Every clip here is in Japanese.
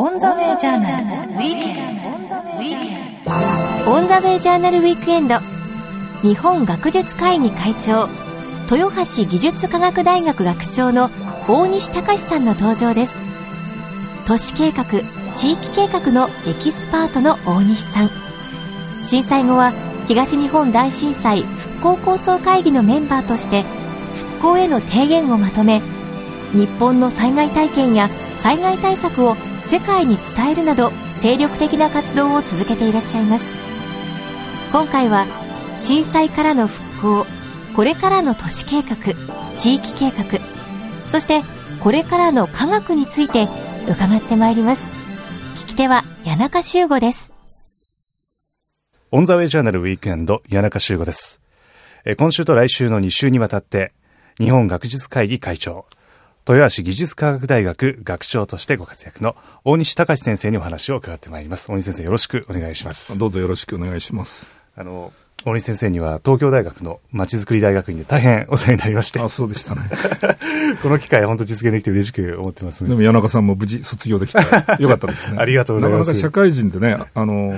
On the Way Journal。Weekend。On the Way Journal Weekend。日本学術会議会長豊橋技術科学大学学長の大西隆さんの登場です。都市計画地域計画のエキスパートの大西さん。震災後は東日本大震災復興構想会議のメンバーとして復興への提言をまとめ日本の災害体験や災害対策を世界に伝えるなど精力的な活動を続けていらっしゃいます。今回は震災からの復興これからの都市計画地域計画そしてこれからの科学について伺ってまいります。聞き手は谷中修吾です。オンザウェイジャーナルウィークエンド、谷中修吾です。今週と来週の2週にわたって、日本学術会議会長、豊橋技術科学大学学長としてご活躍の大西隆先生にお話を伺ってまいります。大西先生よろしくお願いします。どうぞよろしくお願いします。あの、大西先生には東京大学のまちづくり大学院で大変お世話になりましてあ、、そうでしたね。この機会本当実現できて嬉しく思ってますでも谷中さんも無事卒業できてよかったですね。ありがとうございますなかなか社会人でね、あの、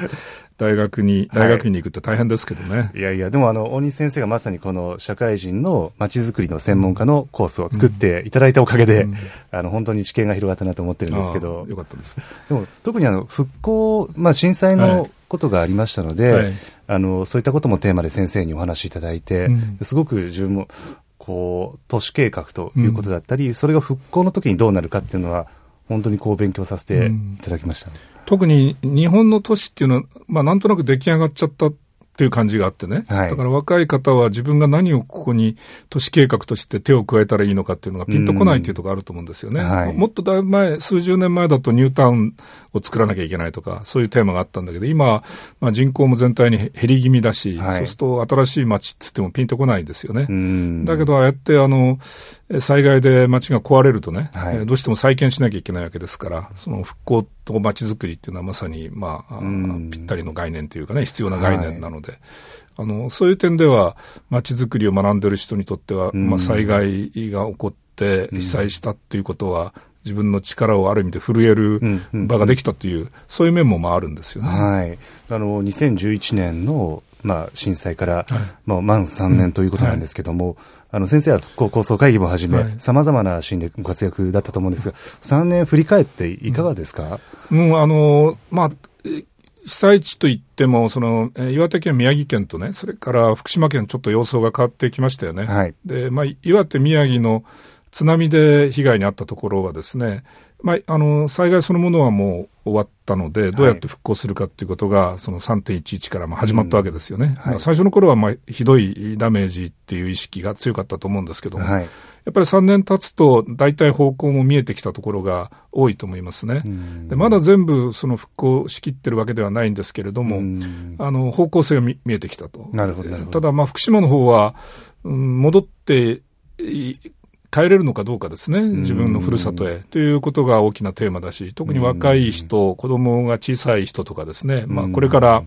大学に、大学院に行くって大変ですけどね。いやいや、でもあの、大西先生がまさにこの社会人の街づくりの専門家のコースを作っていただいたおかげで、うん。あの、本当に知見が広がったなと思ってるんですけど。あ、よかったです。ね。でも特にあの、復興、まあ震災のことがありましたので、はい。あの、そういったこともテーマで先生にお話しいただいて、うん。すごく自分も、こう、都市計画ということだったり、それが復興の時にどうなるかっていうのは、本当にこう勉強させていただきました。特に日本の都市っていうのは、まあなんとなく出来上がっちゃったていう感じがあってね。はい。だから若い方は自分が何をここに都市計画として手を加えたらいいのかっていうのがピンとこないっていうところあると思うんですよね。うんはい。もっとだいぶ前、数十年前だとニュータウンを作らなきゃいけないとか、そういうテーマがあったんだけど、今、まあ、人口も全体に減り気味だし、はい。そうすると新しい街っつってもピンとこないんですよね。うん。だけど、ああやって、あの、え災害で街が壊れるとね、はい。えーどうしても再建しなきゃいけないわけですから、その復興と街づくりっていうのはまさに、まあ、ぴったりの概念というかね、必要な概念なので、あの、そういう点では、街づくりを学んでる人にとっては、うん。まあ、災害が起こって被災したっていうことは、自分の力をある意味で震えるうんうん。場ができたという、そういう面もまああるんですよね。はい。あの、2011年の、まあ、震災から、まあ、満3年ということなんですけども、あの、先生は復興構想会議もはじめ、はい。様々なシーンでご活躍だったと思うんですが、3年振り返っていかがですか、うん、あの、まあ、え被災地といっても、その、えー岩手県、宮城県とね、それから福島県、ちょっと様相が変わってきましたよね。はいで、まあ、岩手、宮城の津波で被害に遭ったところはですね、まあ、あの、災害そのものはもう終わったので、どうやって復興するかっていうことが、その3.11からまあ始まったわけですよね。はいまあ最初の頃は、まあ、ひどいダメージっていう意識が強かったと思うんですけども、はい。やっぱり3年経つと、大体方向も見えてきたところが多いと思いますね。んでまだ全部その復興しきってるわけではないんですけれども、うんあの方向性が見見えてきたと。なるほどなるほどただ、まあ、福島の方は、うん、戻ってい帰れるのかどうかですね、自分のふるさとへ。ということが大きなテーマだし、特に若い人、子供が小さい人とかですね、まあ、これから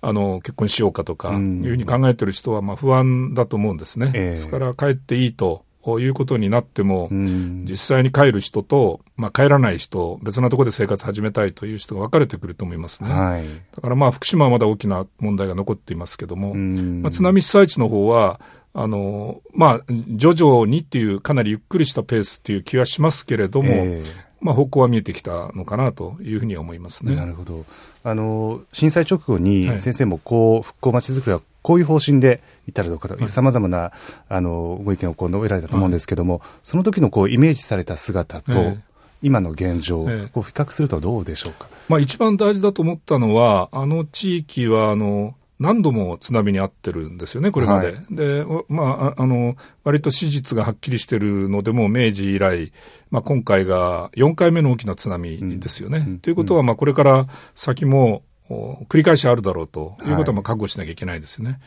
あの結婚しようかとかうん。いうふうに考えてる人はまあ不安だと思うんですね。ええ。ですから、帰っていいということになっても、うん実際に帰る人と、まあ、帰らない人、別なところで生活始めたいという人が分かれてくると思いますね。はい。だからまあ福島はまだ大きな問題が残っていますけども、うんまあ、津波被災地の方は、あの、まあ、徐々にっていう、かなりゆっくりしたペースっていう気はしますけれども、えまあ、方向は見えてきたのかなというふうには思いますえね。なるほど。あの、震災直後にはい先生もこう、復興まちづくりはこういう方針でいったらどうかと、はい。様々な、あの、ご意見をこう述べられたと思うんですけども、その時のこう、イメージされた姿と、ええ。今の現状、ええ。こう比較するとどうでしょうか？まあ、一番大事だと思ったのは、あの地域は、あの、何度も津波に遭ってるんですよね、これまで。はい。で、おまあ、ああの、割と史実がはっきりしてるのでも、明治以来、まあ、今回が4回目の大きな津波ですよね。うん。ということは、まあ、これから先も、お繰り返しあるだろうということは、まあ、覚悟しなきゃいけないですよね。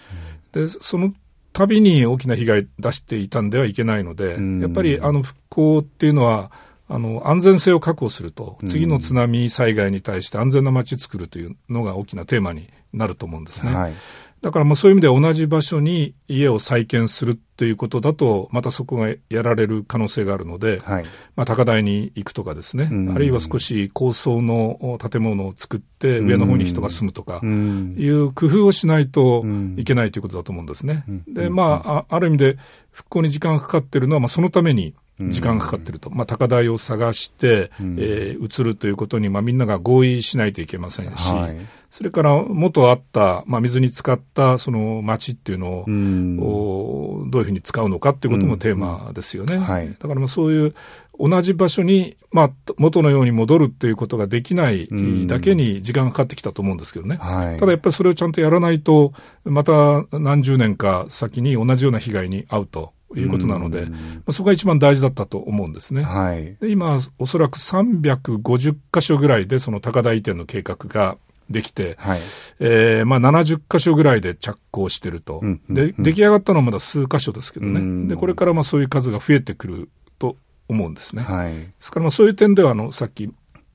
で、その度に大きな被害出していたんではいけないので、うんやっぱり、あの、復興っていうのは、あの、安全性を確保すると、次の津波災害に対して安全な街作るというのが大きなテーマになると思うんですね。はい。だからまあそういう意味では同じ場所に家を再建するっていうことだと、またそこがやられる可能性があるので、はい。まあ、高台に行くとかですね、うんあるいは少し高層の建物を作って、上の方に人が住むとか、うん。いう工夫をしないとうんいけないということだと思うんですね。うんで、まあ、あある意味で復興に時間がかかってるのは、まあ、そのために時間がかかってると。まあ、高台を探して、うんえー移るということに、まあ、みんなが合意しないといけませんし、はい。それから元あった、まあ、水に浸かったその町っていうのを、うん。おどういうふうに使うのかっていうこともテーマですよね。んはいだからまあそういう同じ場所に、まあ、元のように戻るっていうことができないうんだけに時間がかかってきたと思うんですけどね。はい。ただやっぱりそれをちゃんとやらないと、また何十年か先に同じような被害に遭うということなので、うんまあ、そこが一番大事だったと思うんですね。はい。で今、おそらく350箇所ぐらいでその高台移転の計画ができて、はい。えーまあ、70箇所ぐらいで着工してると、うんうんで出来上がったのはまだ数箇所ですけどね、うんでこれからまあそういう数が増えてくると思うんですね。はい。ですからまあそういう点ではあのさっき、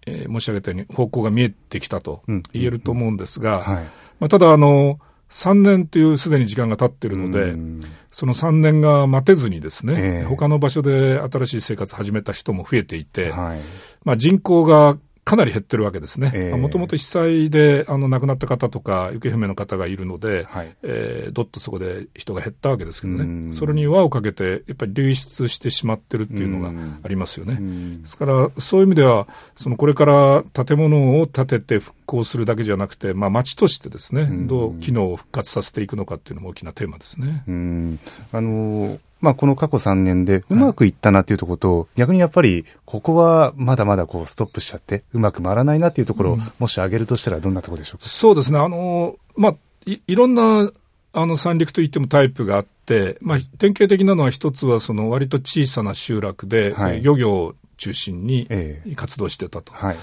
えー申し上げたように方向が見えてきたとうん言えると思うんですが、はい。まあ、ただあの、3年というすでに時間が経ってるので、うんその3年が待てずにですね、ええ他の場所で新しい生活始めた人も増えていて、はい。まあ、人口がかなり減ってるわけですええね。もともと被災であの亡くなった方とか行方不明の方がいるので、はい。えーどっとそこで人が減ったわけですけどうんね、それに輪をかけて、やっぱり流出してしまってるっていうのがうんありますよね。うんですから、そういう意味では、そのこれから建物を建てて復興するだけじゃなくて、まあ、町としてですね、んどう機能を復活させていくのかっていうのも大きなテーマですね。うん。あのーまあ、この過去3年でうまくいったなっていうところと、逆にやっぱり、ここはまだまだこうストップしちゃって、うまく回らないなっていうところを、もし挙げるとしたらどんなところでしょうか？そうですね、あのまあ、いいろんなあの三陸といってもタイプがあって、まあ、典型的なのは一つはその割と小さな集落で、はい漁業を中心にええ活動してたと。はい。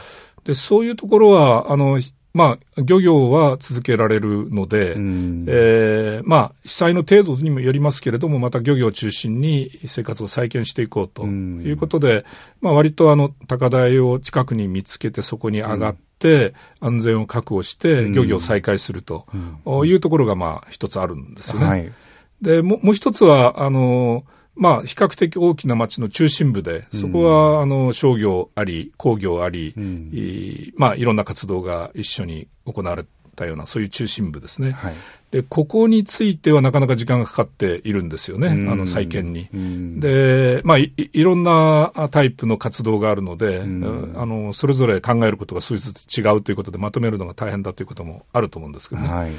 でそういうところはあの、まあ、漁業は続けられるので、うんえーまあ、被災の程度にもよりますけれども、また漁業を中心に生活を再建していこうとうんいうことで、まあ、割とあの高台を近くに見つけて、そこに上がって、安全を確保して、漁業を再開するというところが、まあ、一つあるんですよね。はい。でもうもう一つは、あのまあ、比較的大きな町の中心部で、そこは、あの、商業あり、工業あり、んいまあ、いろんな活動が一緒に行われたような、そういう中心部ですね。はい。で、ここについてはなかなか時間がかかっているんですよね、うんあの、再建に。うんで、まあい、いいろんなタイプの活動があるので、んあの、それぞれ考えることが少しずつ違うということで、まとめるのが大変だということもあると思うんですけどね。はい。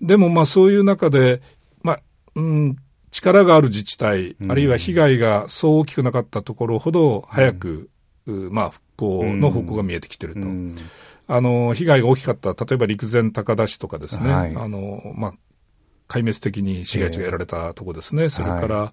でもまあそういう中で、まあ、うん、力がある自治体、あるいは被害がそう大きくなかったところほど早く、うまあ復興の方向が見えてきてると。うん。あの、被害が大きかった、例えば陸前高田市とかですね、はい。あの、まあ、壊滅的に市街地がやられたとこですね、それから、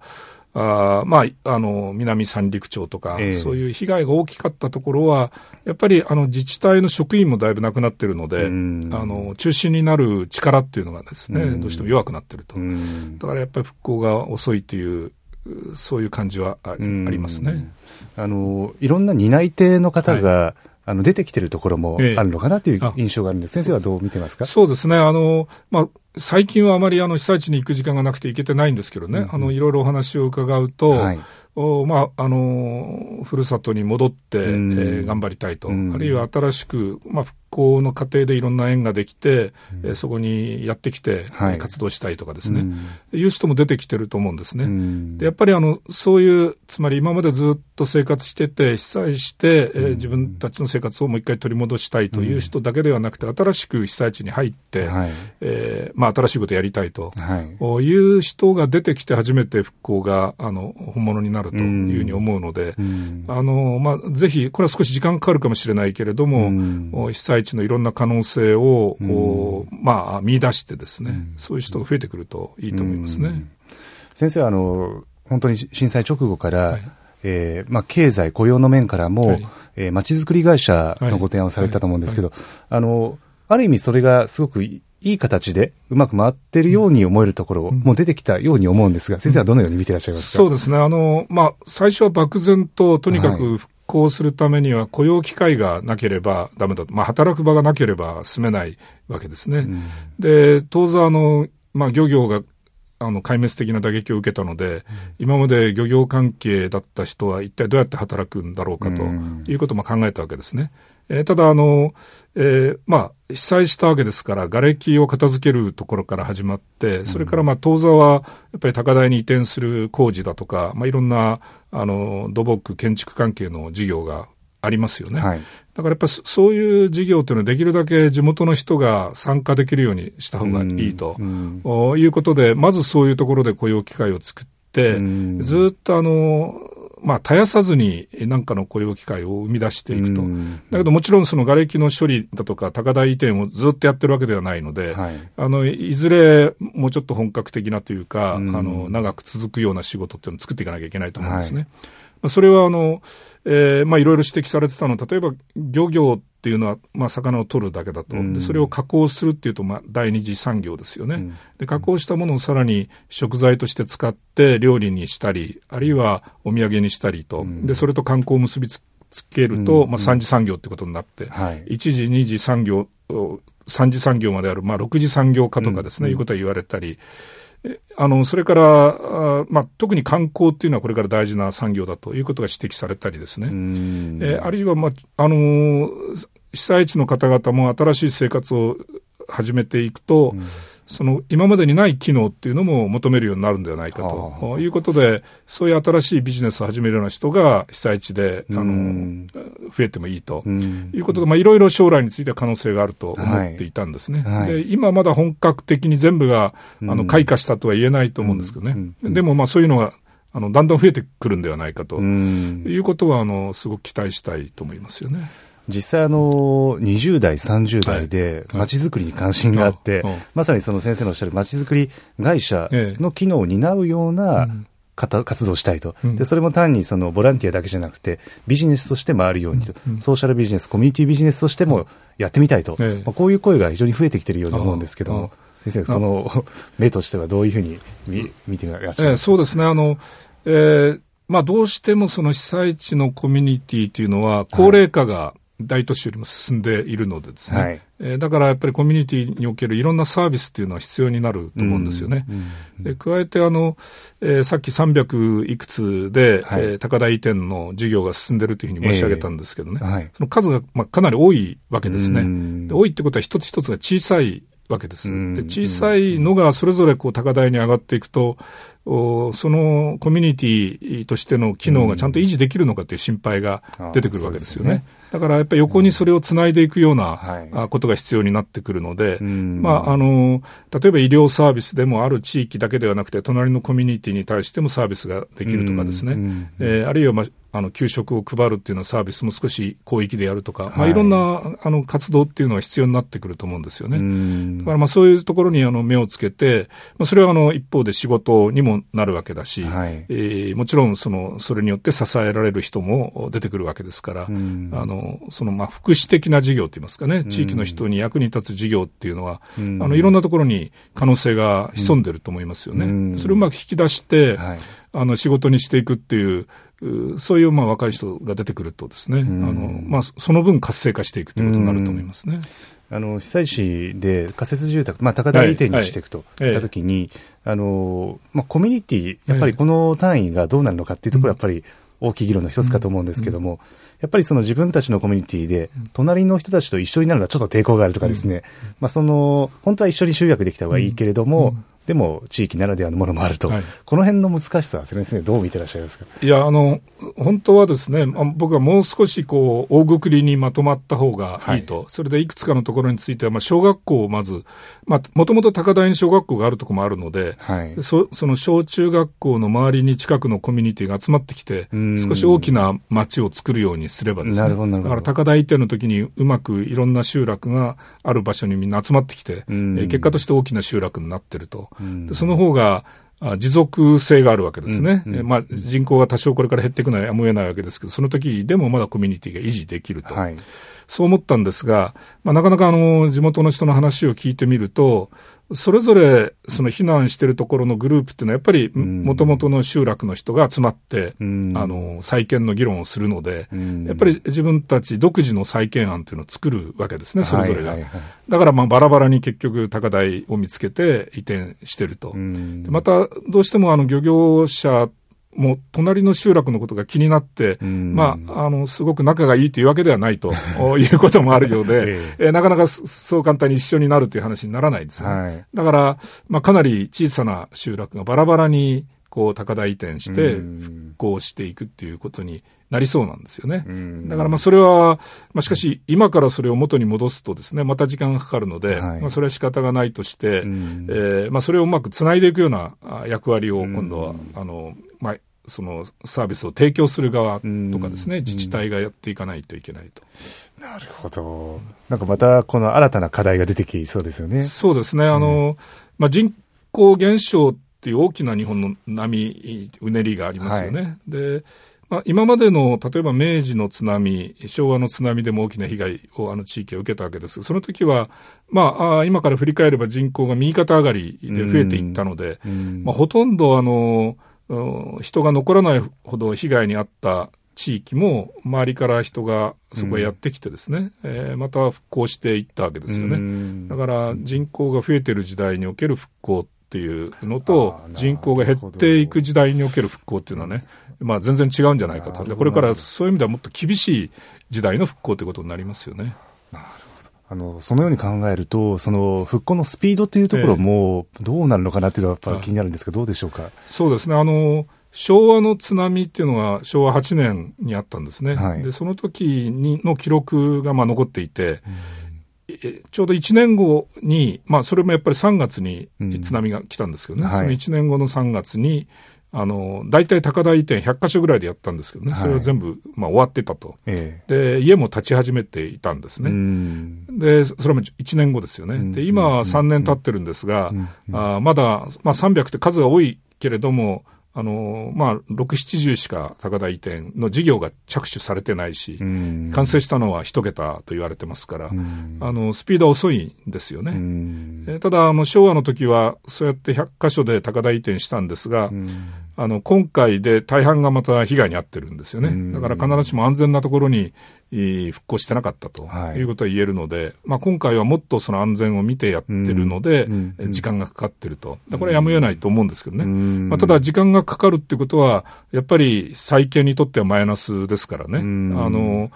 あーまあ、あの、南三陸町とか、ええ。そういう被害が大きかったところは、やっぱり、あの、自治体の職員もだいぶなくなってるので、うん。あの、中心になる力っていうのがですね、うん。どうしても弱くなってると。うん。だからやっぱり復興が遅いという、うそういう感じはあ,、りますね。あの、いろんな担い手の方が、あの、出てきてるところもええ。あるのかなっていうあ。印象があるんです。先生はどう見てますか？そうですね。あの、まあ、最近はあまりあの被災地に行く時間がなくて行けてないんですけどね、あの、いろいろお話を伺うと、はい。おまあ、あの、ふるさとに戻って、えうん。ー頑張りたいと、うん。あるいは新しく、まあ、復興の過程でいろんな縁ができて、えーそこにやってきて、活動したいとかですね、うん。いう人も出てきてると思うんですね。うん。でやっぱりあのそういう、つまり今までずっと生活してて、被災して、えー自分たちの生活をもう一回取り戻したいという人だけではなくて、新しく被災地に入って、はい。えーまあ、新しいことをやりたいと。はい。いう人が出てきて初めて復興があの本物になるというふうに思うので、うん。あのまあ、ぜひ、これは少し時間かかるかもしれないけれども、被災地のいろんな可能性を、おまあ、見出してですね、そういう人が増えてくるといいと思いますね。先生はあの、本当に震災直後から、はい。えーまあ、経済、雇用の面からも、はい。えー、街づくり会社のご提案をされたと思うんですけど、あの、ある意味それがすごくいいい形でうまく回ってるように思えるところも出てきたように思うんですが、先生はどのように見ていらっしゃいますか、そうですね。あの、まあ、最初は漠然と、とにかく復興するためには雇用機会がなければダメだと。まあ、働く場がなければ住めないわけですね。で、当座、あの、まあ、漁業があの壊滅的な打撃を受けたので、うん、今まで漁業関係だった人は一体どうやって働くんだろうかということも考えたわけですね。えー、ただあの、えー、まあ、被災したわけですから、瓦礫を片付けるところから始まって、それからまあ、当座は、やっぱり高台に移転する工事だとか、まあ、いろんな、あの、土木、建築関係の事業がありますよね。はい、だからやっぱりそういう事業というのはできるだけ地元の人が参加できるようにした方がいいと、いうことで、まずそういうところで雇用機会を作って、うん、ずっとあの、まあ、絶やさずに何かの雇用機会を生み出していくと。だけどもちろんその瓦礫の処理だとか高台移転をずっとやってるわけではないので、はい、あの、いずれもうちょっと本格的なというか、あの、長く続くような仕事っていうのを作っていかなきゃいけないと思うんですね。はい、それはあの、えー、まあいろいろ指摘されてたのは、例えば漁業っていうのは、まあ魚を取るだけだと。で、それを加工するっていうと、まあ第二次産業ですよね。うん、で、加工したものをさらに食材として使って料理にしたり、あるいはお土産にしたりと。うん、で、それと観光を結びつけると、うん、まあ三次産業ってことになって、はい、一次、二次産業、三次産業まである、まあ六次産業化とかですね、いうことは言われたり、あの、それから、まあ、特に観光っていうのはこれから大事な産業だということが指摘されたりですね。えあるいは、まあ、あの、被災地の方々も新しい生活を始めていくと、うんその今までにない機能っていうのも求めるようになるんではないかと。いうことで、そういう新しいビジネスを始めるような人が被災地で、あの、増えてもいいと。いうことで、まあいろいろ将来については可能性があると思ってい。たんですね。はい、で今まだ本格的に全部が、あの、開花したとは言えないと思うんですけどね。でもまあそういうのが、あの、だんだん増えてくるんではないかと。いうことは、あの、すごく期待したいと思いますよね。実際あの、20代、30代で街づくりに関心があって、まさにその先生のおっしゃる街づくり会社の機能を担うような活動したいと、でそれも単にそのボランティアだけじゃなくて、ビジネスとして回るようにと、ソーシャルビジネス、コミュニティビジネスとしてもやってみたいと、まあ、こういう声が非常に増えてきているように思うんですけども、先生、その目としてはどういうふうに見見ていらっしゃいますか、えそうですね。あの、えーまあ、どうしてもその被災地のコミュニティというのは、高齢化が大都市よりも進んでいるのでですね、はい、えー、だからやっぱりコミュニティにおけるいろんなサービスっていうのは必要になると思うんですよね。で加えてあの、えー、さっき300いくつで、はい、えー、高台移転の事業が進んでるというふうに申し上げたんですけどね、えーはい、その数が、まあ、かなり多いわけですね。で多いってことは一つ一つが小さいわけです。で小さいのがそれぞれこう高台に上がっていくと、そのコミュニティとしての機能がちゃんと維持できるのかという心配が出てくるわけですよね。だからやっぱり横にそれをつないでいくようなことが必要になってくるので、まあ、あの、例えば医療サービスでもある地域だけではなくて、隣のコミュニティに対してもサービスができるとかですね、えー、あるいは、まあ、あの給食を配るっていうのはサービスも少し広域でやるとか、はい。まあ、いろんなあの活動っていうのは必要になってくると思うんですよね。だからまあそういうところにあの目をつけて、まあ、それはあの一方で仕事にもなるわけだし、はい、えー、もちろんそのそれによって支えられる人も出てくるわけですから、あのそのまあ福祉的な事業といいますかね、地域の人に役に立つ事業っていうのは、あのいろんなところに可能性が潜んでると思いますよね。それをうまく引き出して、はい、あの仕事にしていくっていうそういうまあ若い人が出てくるとですね、あのまあ、その分活性化していくということになると思いますね。あの被災地で仮設住宅、まあ、高台移転にしていくといったときに、あのまあ、コミュニティ、やっぱりこの単位がどうなるのかっていうところはやっぱり大きい議論の一つかと思うんですけども、やっぱりその自分たちのコミュニティで、隣の人たちと一緒になるのはちょっと抵抗があるとかですね、まあ、その、本当は一緒に集約できた方がいいけれども、でも地域ならではのものもあると、はい、この辺の難しさは、先生、どう見てらっしゃいますか？いや、あの、本当はですね、僕はもう少しこう、大ぐくりにまとまった方がい。いと、はい、それでいくつかのところについては、まあ、小学校をまず、まあ、もともと高台に小学校があるところもあるので、はい、そその小中学校の周りに近くのコミュニティが集まってきて、少し大きな町を作るようにすればですね、だから高台移転の時にうまくいろんな集落がある場所にみんな集まってきて、え結果として大きな集落になってると。でその方が持続性があるわけですね。うんうん、まあ、人口が多少これから減っていくのはやむを得ないわけですけど、その時でもまだコミュニティが維持できると。はいそう思ったんですが、まあ、なかなかあの地元の人の話を聞いてみると、それぞれその避難してるところのグループっていうのはやっぱりもともとの集落の人が集まって、あの再建の議論をするので、やっぱり自分たち独自の再建案っていうのを作るわけですね、それぞれが。だからまあバラバラに結局高台を見つけて移転してると。またどうしてもあの漁業者もう隣の集落のことが気になって、まあ、あの、すごく仲がいいというわけではないと いうこともあるようで、ええ。なかなかそう簡単に一緒になるという話にならないんですね。はい、だから、まあ、かなり小さな集落がバラバラに、こう、高台移転して、復興していくっていうことになりそうなんですよね。だからまあそれは、まあしかし今からそれを元に戻すとですね、また時間がかかるので、はい、まあそれは仕方がないとして、えー、まあそれをうまくつないでいくような役割を今度は、あの、まあそのサービスを提供する側とかですね、自治体がやっていかないといけないと。なるほど。なんかまたこの新たな課題が出てきそうですよね。そうですね。あの、まあ、人口減少っていう大きな日本の波、うねりがありますよね。はい、で、まあ、今までの例えば明治の津波、昭和の津波でも大きな被害をあの地域は受けたわけです。その時は、まあ、今から振り返れば人口が右肩上がりで増えていったので、まあ、ほとんどあの、人が残らないほど被害に遭った地域も周りから人がそこへやってきてですね、うん、えー、また復興していったわけですよね。だから人口が増えてる時代における復興っていうのと人口が減っていく時代における復興っていうのはね、まあ全然違うんじゃないかと。でこれからそういう意味ではもっと厳しい時代の復興ということになりますよね。あの、そのように考えると、その復興のスピードというところも、どうなるのかなっていうのはやっぱ気になるんですけど、どうでしょうか？そうですね。あの、昭和の津波っていうのは昭和8年にあったんですね。はい、で、その時にの記録がまあ残っていて、ちょうど1年後に、まあ、それもやっぱり3月に津波が来たんですけどね、うんはい、その1年後の3月に、あの、大体高台移転100箇所ぐらいでやったんですけどね、それは全部、まあ終わってたと、で、家も建ち始めていたんですね。で、それも1年後ですよね。で、今は3年経ってるんですが、あまだ、まあ300って数が多いけれども、あの、まあ、6、70しか高台移転の事業が着手されてないし、完成したのは一桁と言われてますから、あの、スピードは遅いんですよね。えただ、あの、昭和の時は、そうやって100箇所で高台移転したんですが、あの、今回で大半がまた被害に遭ってるんですよね。だから必ずしも安全なところに復興してなかったということは言えるので、はい、まあ今回はもっとその安全を見てやってるので、時間がかかってると。これはやむを得ないと思うんですけどね。まあ、ただ時間がかかるってことは、やっぱり再建にとってはマイナスですからね。あの、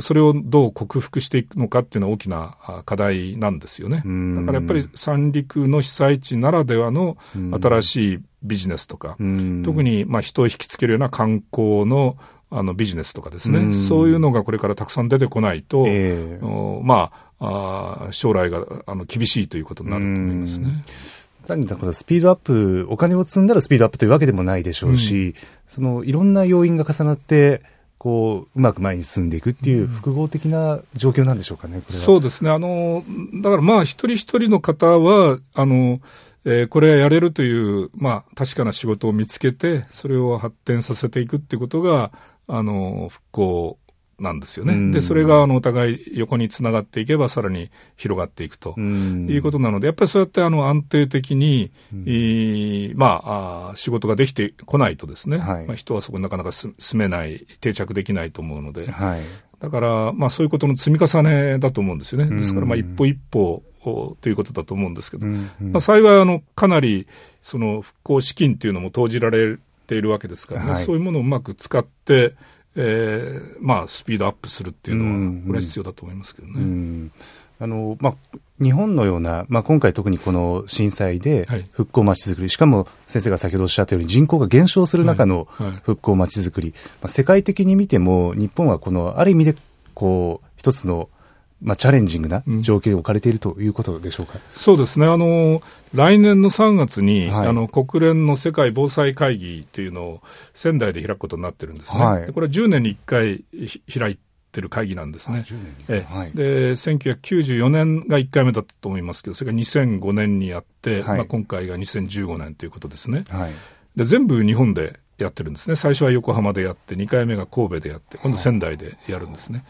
それをどう克服していくのかっていうのは大きな課題なんですよね。だからやっぱり三陸の被災地ならではの新しいビジネスとか、特にまあ人を引きつけるような観光のあのビジネスとかですね、そういうのがこれからたくさん出てこないと、えー、まああ、将来があの厳しいということになると思いますね。単にだからスピードアップ、お金を積んだらスピードアップというわけでもないでしょうし、うん、そのいろんな要因が重なって、こう、うまく前に進んでいくっていう複合的な状況なんでしょうかね、そうですね。あの、だからまあ一人一人の方は、あの、えー、これはやれるという、まあ確かな仕事を見つけて、それを発展させていくっていうことが、あの、復興なんですよね。で、それが、あの、お互い横につながっていけば、さらに広がっていくということなので、やっぱりそうやって、あの、安定的に、いまああ、仕事ができてこないとですね、はい、まあ、人はそこになかなか住めない、定着できないと思うので、はい、だから、まあ、そういうことの積み重ねだと思うんですよね。ですから、まあ、一歩一歩、ということだと思うんですけど、まあ、幸い、あの、かなり、その、復興資金っていうのも投じられているわけですからね、はい、そういうものをうまく使って、えー、まあ、スピードアップするっていうのは、これは必要だと思いますけどね。あの、まあ、日本のような、まあ、今回特にこの震災で復興まちづくり、はい、しかも先生が先ほどおっしゃったように人口が減少する中の復興まちづくり、まあ、世界的に見ても日本はこのある意味でこう一つのまあ、チャレンジングな状況に置かれているということでしょうか、うん、そうですね。あの、来年の3月に、はい、あの国連の世界防災会議というのを仙台で開くことになってるんですね、はい、これは10年に1回開いてる会議なんですね。えはい、で1994年が1回目だったと思いますけど、それが2005年にやって、はい、まあ、今回が2015年ということですね。はい、で全部日本でやってるんですね。最初は横浜でやって、2回目が神戸でやって、今度仙台でやるんですね。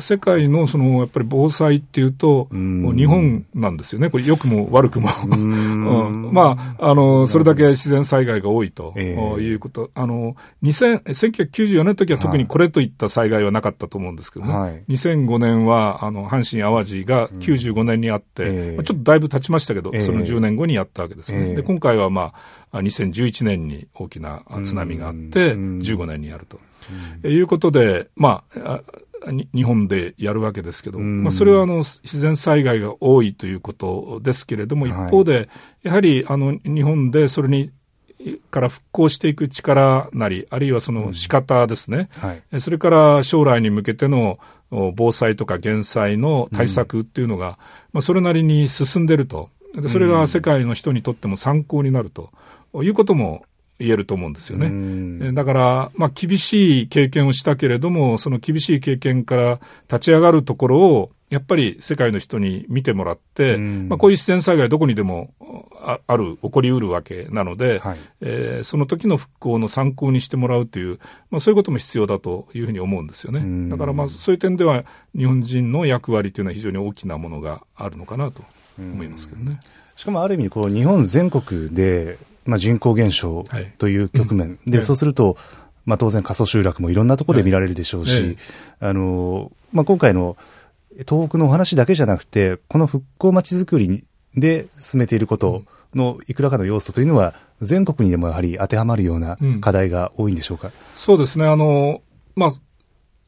世界のそのやっぱり防災っていうと、日本なんですよね、これ、良くも悪くも、うん。まあ、あのそれだけ自然災害が多いということ、あの2000 1994年の時は特にこれといった災害はなかったと思うんですけどね、はい、2005年はあの阪神・淡路が95年にあって、うんまあ、ちょっとだいぶ経ちましたけど、その10年後にやったわけですね。で今回は、まあ、2011年に大きな津波があって、15年にやると。いうことで、まあ、日本でやるわけですけど、まあ、それはあの自然災害が多いということですけれども、一方で、やはりあの日本でそれにから復興していく力なり、あるいはその仕方ですね、うんはい、それから将来に向けての防災とか減災の対策っていうのが、うん、まあ、それなりに進んでると、それが世界の人にとっても参考になるということも言えると思うんですよね。だから、まあ、厳しい経験をしたけれども、その厳しい経験から立ち上がるところを、やっぱり世界の人に見てもらって、まあ、こういう自然災害どこにでもある、起こりうるわけなので、はい、えー、その時の復興の参考にしてもらうという、まあ、そういうことも必要だというふうに思うんですよね。だからまあそういう点では日本人の役割というのは非常に大きなものがあるのかなと思いますけどね。しかもある意味こう日本全国でまあ、人口減少という局面、はいうん、で、そうすると、まあ、当然過疎集落もいろんなところで見られるでしょうし、あのまあ、今回の東北のお話だけじゃなくて、この復興まちづくりで進めていることのいくらかの要素というのは、全国にでもやはり当てはまるような課題が多いんでしょうか、うん、そうですね。あの、まあ、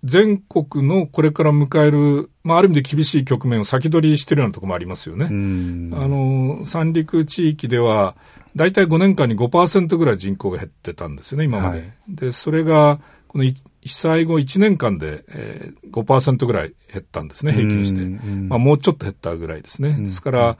全国のこれから迎える、まあ、ある意味で厳しい局面を先取りしているようなところもありますよね。あの、三陸地域では、大体5年間に5%ぐらい人口が減ってたんですよね、今まで。はい、で、それが、この被災後1年間で、えー、5%ぐらい減ったんですね、平均して。まあ、もうちょっと減ったぐらいですね。ですから、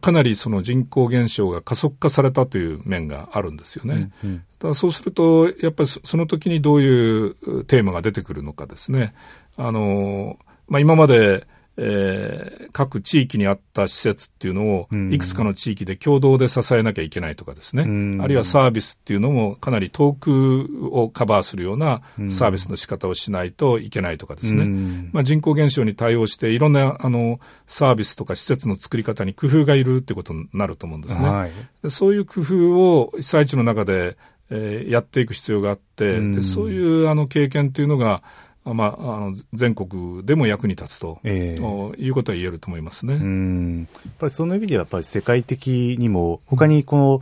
かなりその人口減少が加速化されたという面があるんですよね。うんうん、だそうすると、やっぱりその時にどういうテーマが出てくるのかですね。あの、まあ、今まで、えー、各地域にあった施設っていうのを、いくつかの地域で共同で支えなきゃいけないとかですね、あるいはサービスっていうのもかなり遠くをカバーするようなサービスの仕方をしないといけないとかですね、まあ、人口減少に対応して、いろんなあのサービスとか施設の作り方に工夫がいるってことになると思うんですね。はい、そういう工夫を被災地の中で、えー、やっていく必要があって、でそういうあの経験っていうのが、まあ、あの全国でも役に立つと、えー、いうことは言えると思いますね。うん。やっぱりその意味では、やっぱり世界的にも、他にこの、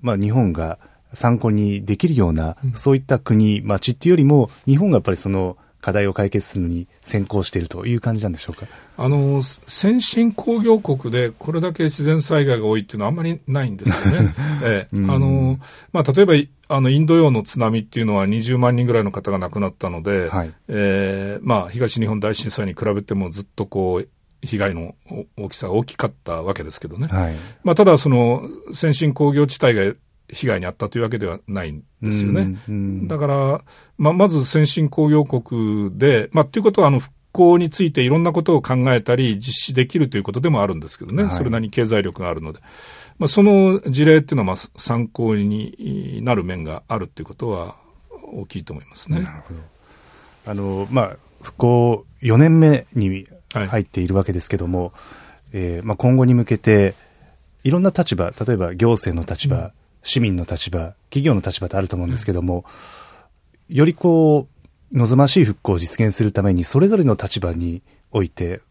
まあ、日本が参考にできるような、そういった国、町っていうよりも、日本がやっぱりその課題を解決するのに先行しているという感じなんでしょうか？あの先進工業国でこれだけ自然災害が多いっていうのはあんまりないんですよね。ええ、あのまあ、例えばあのインド洋の津波っていうのは20万人ぐらいの方が亡くなったので、はい、えー、まあ、東日本大震災に比べてもずっとこう被害の大きさが大きかったわけですけどね、はい、まあ、ただその先進工業地帯が被害に遭ったというわけではないんですよね。だから、まあ、まず先進工業国で、まあ、ということはあの復興についていろんなことを考えたり実施できるということでもあるんですけどね、はい、それなりに経済力があるので。まあ、その事例っていうのはまあ参考になる面があるっていうことは大きいと思いますね。なるほど。あの、まあ、復興4年目に入っているわけですけども、はい、えー、まあ、今後に向けて、いろんな立場、例えば行政の立場、うん、市民の立場、企業の立場とあると思うんですけども、うん、よりこう、望ましい復興を実現するために、それぞれの立場において、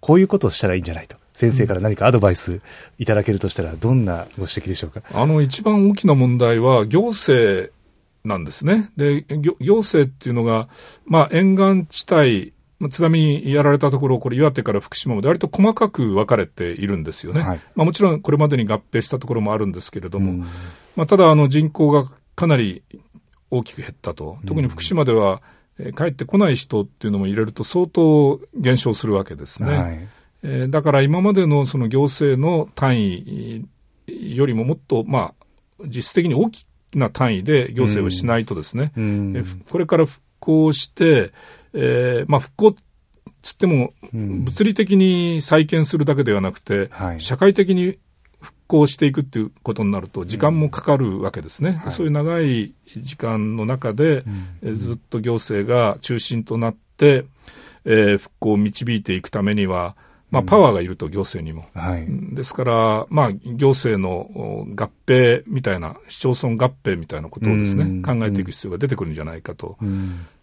こういうことをしたらいいんじゃないと。先生から何かアドバイスいただけるとしたら、どんなご指摘でしょうか？あの、一番大きな問題は、行政なんですね。で、行政っていうのが、まあ、沿岸地帯、津波にやられたところ、これ、岩手から福島まで割と細かく分かれているんですよね。はい、まあ、もちろん、これまでに合併したところもあるんですけれども、まあ、ただ、あの、人口がかなり大きく減ったと。特に福島では、え帰ってこない人っていうのも入れると相当減少するわけですね。はいえー、だから今までのその行政の単位よりももっと、まあ、実質的に大きな単位で行政をしないとですね、うん、これから復興して、えーまあ、復興つっても、物理的に再建するだけではなくて、はい、社会的に復興していくっていうことになると、時間もかかるわけですね。うん、そういう長い時間の中で、うん、ずっと行政が中心となって、えー、復興を導いていくためには、まあ、パワーがいると、行政にも。はい。ですから、まあ、行政の合併みたいな、市町村合併みたいなことをですね、考えていく必要が出てくるんじゃないかと。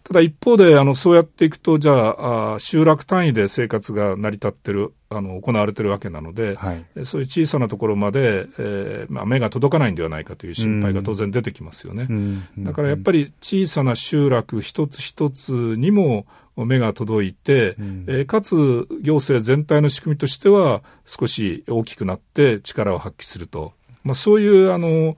ただ一方で、あの、そうやっていくと、じゃあ、あ集落単位で生活が成り立ってる、あの、行われてるわけなので、はい、そういう小さなところまで、えー、まあ、目が届かないんではないかという心配が当然出てきますよね。だからやっぱり小さな集落一つ一つにも、目が届いて、うん、えー、かつ行政全体の仕組みとしては少し大きくなって力を発揮すると。まあ、そういうあの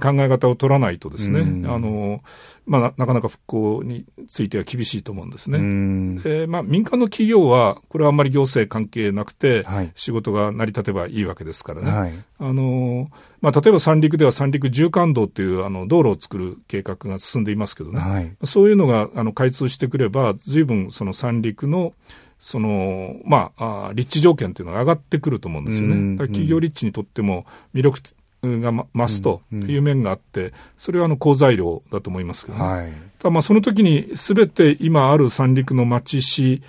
考え方を取らないとですね、うん、あのまあ、なかなか復興については厳しいと思うんですね。うん、えー、まあ、民間の企業は、これはあんまり行政関係なくて、仕事が成り立てばいいわけですからね。はい、あのまあ、例えば三陸では三陸縦貫道っていうあの道路を作る計画が進んでいますけどね、はい、そういうのがあの開通してくれば、ずいぶんその三陸のその、まあ、立地条件というのが上がってくると思うんですよね。企業立地にとっても魅力が増すという面があって、それはあの好材料だと思いますけどね。はい、ただまあその時にすべて今ある三陸の町市、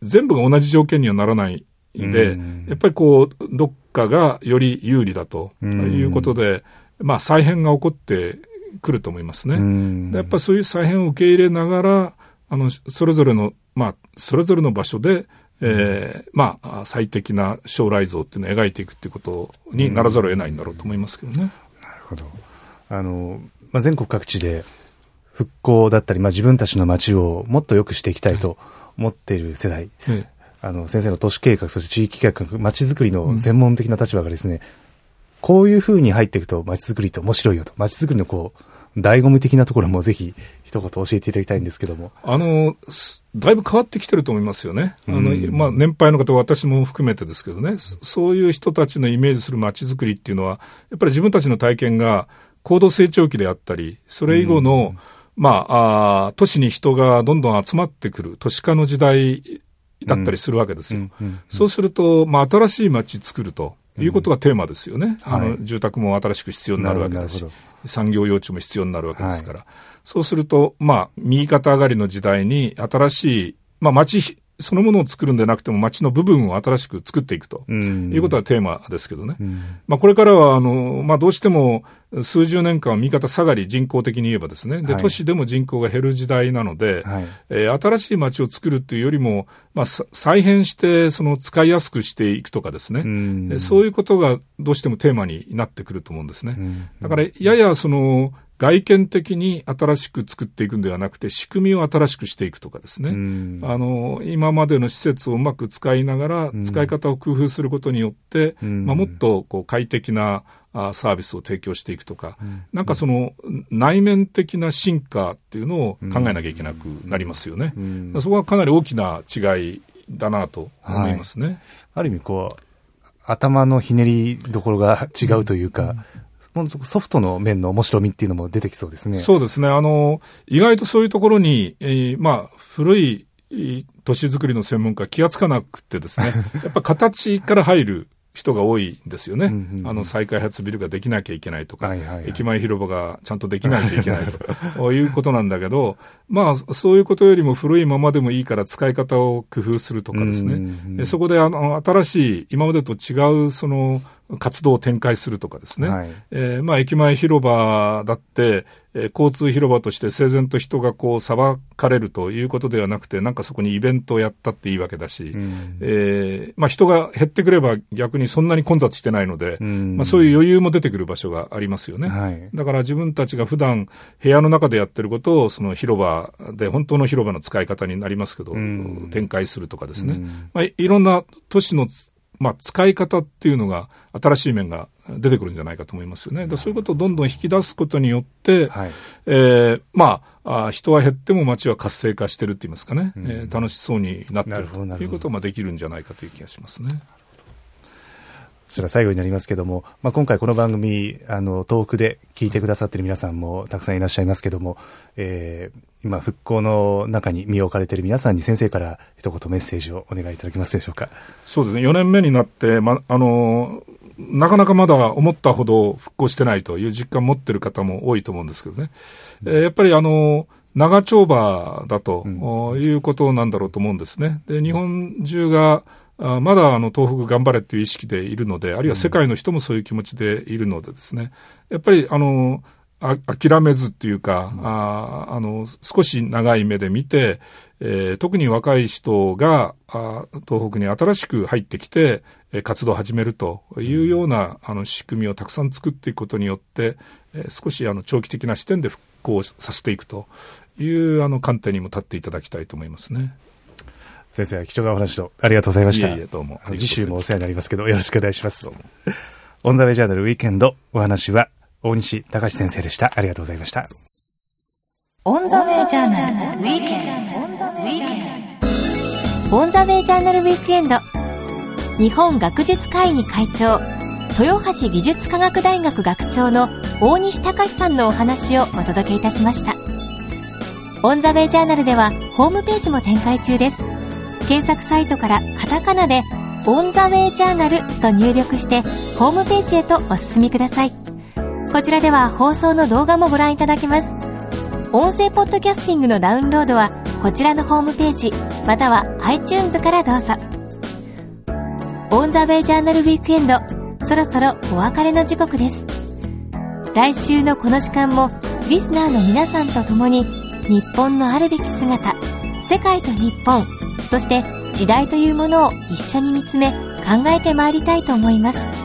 全部が同じ条件にはならないんで、やっぱりこう、どっかがより有利だということで、まあ再編が起こってくると思いますね。やっぱりそういう再編を受け入れながら、あの、それぞれの、まあ、それぞれの場所で、えー、まあ、最適な将来像っていうのを描いていくっていうことにならざるを得ないんだろうと思いますけどね。なるほど。あの、まあ、全国各地で復興だったり、まあ、自分たちの街をもっと良くしていきたいと思っている世代、はい、あの、先生の都市計画、そして地域計画、街づくりの専門的な立場がですね、うん、こういうふうに入っていくと街づくりって面白いよと、街づくりのこう、醍醐味的なところもぜひ一言教えていただきたいんですけども。あの、だいぶ変わってきてると思いますよね。あの、まあ、年配の方、私も含めてですけどね、そういう人たちのイメージする街づくりっていうのは、やっぱり自分たちの体験が高度成長期であったり、それ以後の、まあ、あ都市に人がどんどん集まってくる、都市化の時代だったりするわけですよ。そうすると、まあ、新しい街作ると。いうことがテーマですよね。あの、住宅も新しく必要になるわけですし、産業用地も必要になるわけですから。はい、そうすると、まあ、右肩上がりの時代に新しい、まあ、町そのものを作るんでなくても街の部分を新しく作っていくということがテーマですけどね。まあこれからは、あの、まあどうしても数十年間右肩下がり人口的に言えばですね。で、都市でも人口が減る時代なので、はい、えー、新しい街を作るっていうよりも、まあ再編してその使いやすくしていくとかですね。そういうことがどうしてもテーマになってくると思うんですね。だからややその、外見的に新しく作っていくんではなくて、仕組みを新しくしていくとかですね。あの、今までの施設をうまく使いながら、使い方を工夫することによって、まあ、もっとこう快適なサービスを提供していくとか、なんかその内面的な進化っていうのを考えなきゃいけなくなりますよね。そこはかなり大きな違いだなと思いますね。はい、ある意味こう、頭のひねりどころが違うというか、ソフトの面の面白みっていうのも出てきそうですね。そうですね。あの、意外とそういうところに、えー、まあ、古い都市づくりの専門家気がつかなくてですね、やっぱ形から入る人が多いんですよね。うんうんうん、あの再開発ビルができなきゃいけないとか、はいはいはい、駅前広場がちゃんとできないといけないと いうことなんだけど、まあそういうことよりも古いままでもいいから使い方を工夫するとかですね。うんうん、そこであの新しい今までと違うその活動を展開するとかですね。はい、えー、まあ駅前広場だって、えー、交通広場として整然と人がこう裁かれるということではなくて、なんかそこにイベントをやったっていいわけだし、うん、えー、まあ人が減ってくれば逆にそんなに混雑してないので、うん、まあそういう余裕も出てくる場所がありますよね。はい、だから自分たちが普段部屋の中でやってることをその広場で本当の広場の使い方になりますけど、うん、展開するとかですね。まあいろんな都市のまあ、使い方っていうのが新しい面が出てくるんじゃないかと思いますよね。だそういうことをどんどん引き出すことによって、はい、えー、まああ、人は減っても街は活性化してるって言いますかね、うん、えー、楽しそうになってるということができるんじゃないかという気がしますね。そしたら最後になりますけども、まあ、今回この番組、あの、遠くで聞いてくださっている皆さんもたくさんいらっしゃいますけども、えー、今、復興の中に身を置かれている皆さんに先生から一言メッセージをお願いいただけますでしょうか。そうですね、4年目になって、ま、あの、なかなかまだ思ったほど復興してないという実感を持っている方も多いと思うんですけどね。えー、やっぱりあの、長丁場だということなんだろうと思うんですね。で、日本中が、あまだあの東北頑張れっていう意識でいるので、あるいは世界の人もそういう気持ちでいるのでですね、やっぱりあの、あ諦めずっていうか、うん、ああの、少し長い目で見て、えー、特に若い人があ東北に新しく入ってきて、え活動を始めるというようなあの仕組みをたくさん作っていくことによって、えー、少しあの長期的な視点で復興させていくというあの観点にも立っていただきたいと思いますね。先生、貴重なお話とありがとうございました。いえいえどうも。次週もお世話になりますけど、よろしくお願いします。オンザウェイジャーナルウィーケンド、お話は大西隆先生でした。ありがとうございました。On the Way Journal Weekend。On the Way Journal Weekend。日本学術会議会長、豊橋技術科学大学学長の大西隆さんのお話をお届けいたしました。 On the Way Journal ではホームページも展開中です。検索サイトからカタカナでオンザウェイジャーナルと入力してホームページへとお進みください。こちらでは放送の動画もご覧いただけます。音声ポッドキャスティングのダウンロードはこちらのホームページまたは iTunes からどうぞ。オンザウェイジャーナルウィークエンドそろそろお別れの時刻です。来週のこの時間もリスナーの皆さんと共に日本のあるべき姿、世界と日本、そして時代というものを一緒に見つめ考えてまいりたいと思います。